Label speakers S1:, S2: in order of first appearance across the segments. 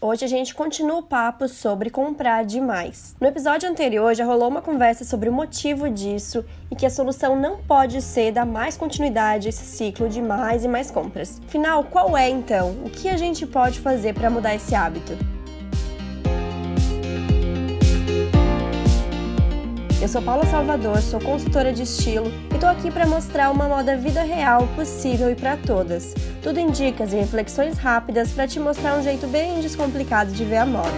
S1: Hoje a gente continua o papo sobre comprar demais. No episódio anterior já rolou uma conversa sobre o motivo disso e que a solução não pode ser dar mais continuidade a esse ciclo de mais e mais compras. Afinal, qual é então? O que a gente pode fazer para mudar esse hábito? Eu sou Paula Salvador, sou consultora de estilo e tô aqui para mostrar uma moda vida real possível e para todas. Tudo em dicas e reflexões rápidas para te mostrar um jeito bem descomplicado de ver a moda.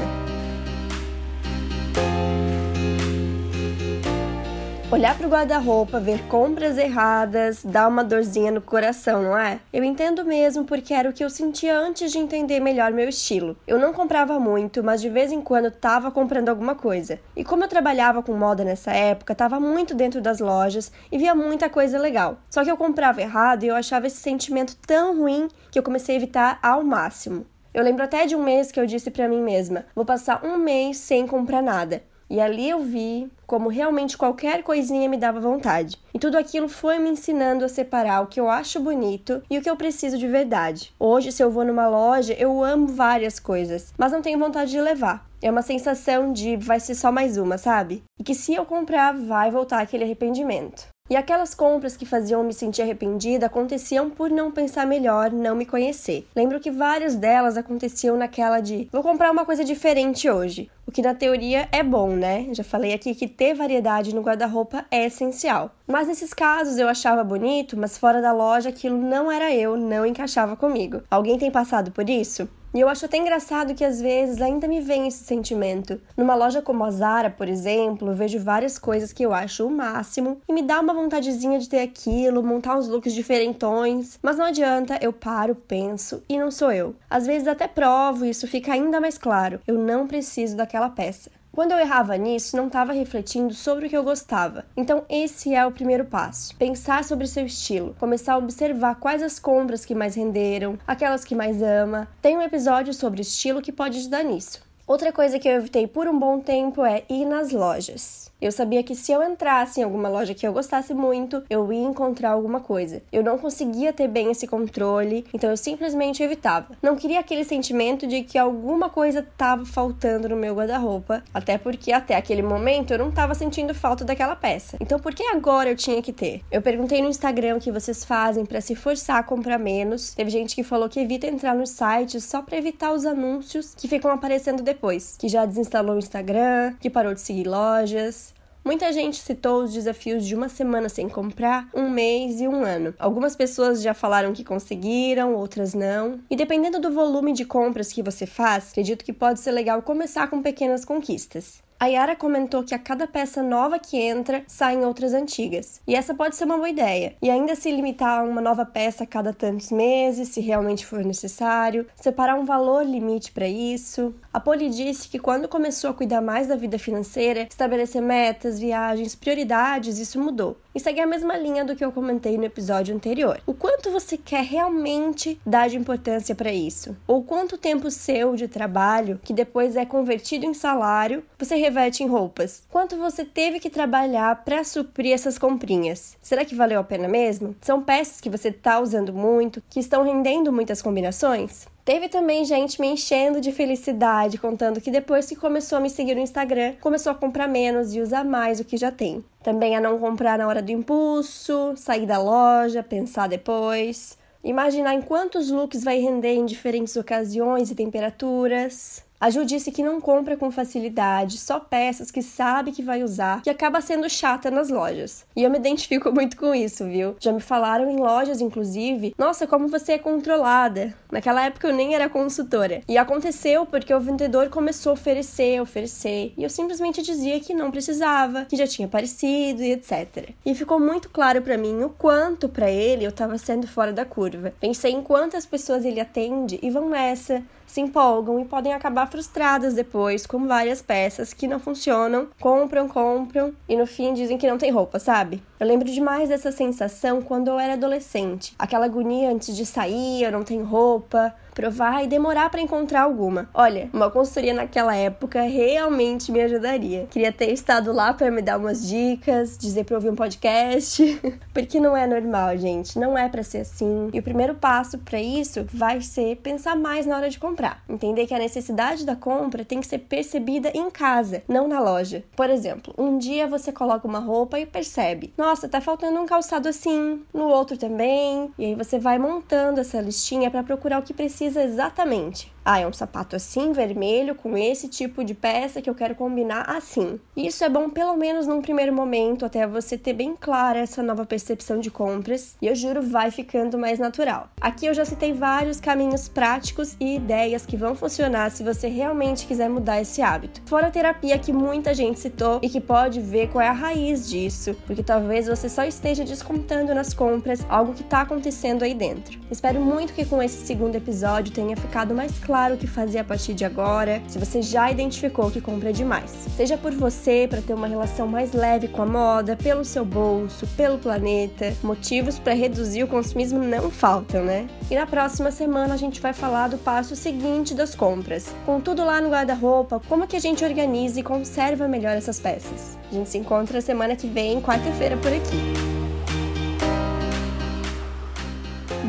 S1: Olhar para o guarda-roupa, ver compras erradas, dá uma dorzinha no coração, não é? Eu entendo mesmo porque era o que eu sentia antes de entender melhor meu estilo. Eu não comprava muito, mas de vez em quando tava comprando alguma coisa. E como eu trabalhava com moda nessa época, tava muito dentro das lojas e via muita coisa legal. Só que eu comprava errado e eu achava esse sentimento tão ruim que eu comecei a evitar ao máximo. Eu lembro até de um mês que eu disse para mim mesma: vou passar um mês sem comprar nada. E ali eu vi como realmente qualquer coisinha me dava vontade. E tudo aquilo foi me ensinando a separar o que eu acho bonito e o que eu preciso de verdade. Hoje, se eu vou numa loja, eu amo várias coisas, mas não tenho vontade de levar. É uma sensação de vai ser só mais uma, sabe? E que se eu comprar, vai voltar aquele arrependimento. E aquelas compras que faziam me sentir arrependida aconteciam por não pensar melhor, não me conhecer. Lembro que várias delas aconteciam naquela de vou comprar uma coisa diferente hoje. O que na teoria é bom, né? Já falei aqui que ter variedade no guarda-roupa é essencial. Mas nesses casos eu achava bonito, mas fora da loja aquilo não era eu, não encaixava comigo. Alguém tem passado por isso? E eu acho até engraçado que às vezes ainda me vem esse sentimento. Numa loja como a Zara, por exemplo, vejo várias coisas que eu acho o máximo e me dá uma vontadezinha de ter aquilo, montar uns looks diferentões, mas não adianta, eu paro, penso e não sou eu. Às vezes até provo e isso fica ainda mais claro. Eu não preciso daquela peça. Quando eu errava nisso, não estava refletindo sobre o que eu gostava. Então, esse é o primeiro passo: pensar sobre seu estilo, começar a observar quais as compras que mais renderam, aquelas que mais ama. Tem um episódio sobre estilo que pode ajudar nisso. Outra coisa que eu evitei por um bom tempo é ir nas lojas. Eu sabia que se eu entrasse em alguma loja que eu gostasse muito, eu ia encontrar alguma coisa. Eu não conseguia ter bem esse controle, então eu simplesmente evitava. Não queria aquele sentimento de que alguma coisa estava faltando no meu guarda-roupa, até porque até aquele momento eu não estava sentindo falta daquela peça. Então por que agora eu tinha que ter? Eu perguntei no Instagram o que vocês fazem para se forçar a comprar menos. Teve gente que falou que evita entrar nos sites só para evitar os anúncios que ficam aparecendo depois, que já desinstalou o Instagram, que parou de seguir lojas. Muita gente citou os desafios de uma semana sem comprar, um mês e um ano. Algumas pessoas já falaram que conseguiram, outras não. E dependendo do volume de compras que você faz, acredito que pode ser legal começar com pequenas conquistas. A Yara comentou que a cada peça nova que entra, saem outras antigas. E essa pode ser uma boa ideia. E ainda se limitar a uma nova peça a cada tantos meses, se realmente for necessário, separar um valor limite para isso. A Poli disse que quando começou a cuidar mais da vida financeira, estabelecer metas, viagens, prioridades, isso mudou. E segue a mesma linha do que eu comentei no episódio anterior. O quanto você quer realmente dar de importância para isso? Ou quanto tempo seu de trabalho, que depois é convertido em salário, você reverte em roupas? Quanto você teve que trabalhar para suprir essas comprinhas? Será que valeu a pena mesmo? São peças que você está usando muito, que estão rendendo muitas combinações? Teve também gente me enchendo de felicidade, contando que depois que começou a me seguir no Instagram, começou a comprar menos e usar mais o que já tem. Também a não comprar na hora do impulso, sair da loja, pensar depois. Imaginar em quantos looks vai render em diferentes ocasiões e temperaturas. A Ju disse que não compra com facilidade, só peças que sabe que vai usar, que acaba sendo chata nas lojas. E eu me identifico muito com isso, viu? Já me falaram em lojas, inclusive, nossa, como você é controlada. Naquela época eu nem era consultora. E aconteceu porque o vendedor começou a oferecer, oferecer, e eu simplesmente dizia que não precisava, que já tinha aparecido e etc. E ficou muito claro para mim o quanto para ele eu estava sendo fora da curva. Pensei em quantas pessoas ele atende e vão nessa, se empolgam e podem acabar frustradas depois com várias peças que não funcionam, compram, compram e no fim dizem que não tem roupa, sabe? Eu lembro demais dessa sensação quando eu era adolescente. Aquela agonia antes de sair, eu não tenho roupa, provar e demorar para encontrar alguma. Olha, uma consultoria naquela época realmente me ajudaria. Queria ter estado lá para me dar umas dicas, dizer para ouvir um podcast, porque não é normal, gente, não é para ser assim. E o primeiro passo para isso vai ser pensar mais na hora de comprar. Entender que a necessidade da compra tem que ser percebida em casa, não na loja. Por exemplo, um dia você coloca uma roupa e percebe: "Nossa, tá faltando um calçado assim", no outro também, e aí você vai montando essa listinha para procurar o que precisa exatamente. Ah, é um sapato assim, vermelho, com esse tipo de peça que eu quero combinar assim. Isso é bom pelo menos num primeiro momento, até você ter bem clara essa nova percepção de compras, e eu juro, vai ficando mais natural. Aqui eu já citei vários caminhos práticos e ideias que vão funcionar se você realmente quiser mudar esse hábito. Fora a terapia que muita gente citou e que pode ver qual é a raiz disso, porque talvez você só esteja descontando nas compras algo que está acontecendo aí dentro. Espero muito que com esse segundo episódio tenha ficado mais claro claro o que fazer a partir de agora, se você já identificou que compra demais. Seja por você, para ter uma relação mais leve com a moda, pelo seu bolso, pelo planeta. Motivos para reduzir o consumismo não faltam, né? E na próxima semana a gente vai falar do passo seguinte das compras. Com tudo lá no guarda-roupa, como que a gente organiza e conserva melhor essas peças. A gente se encontra semana que vem, quarta-feira por aqui.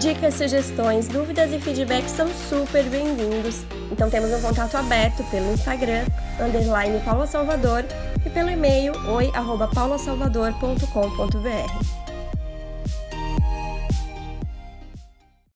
S1: Dicas, sugestões, dúvidas e feedbacks são super bem-vindos. Então temos um contato aberto pelo Instagram, underline Paula Salvador, e pelo e-mail oi.paulasalvador.com.br.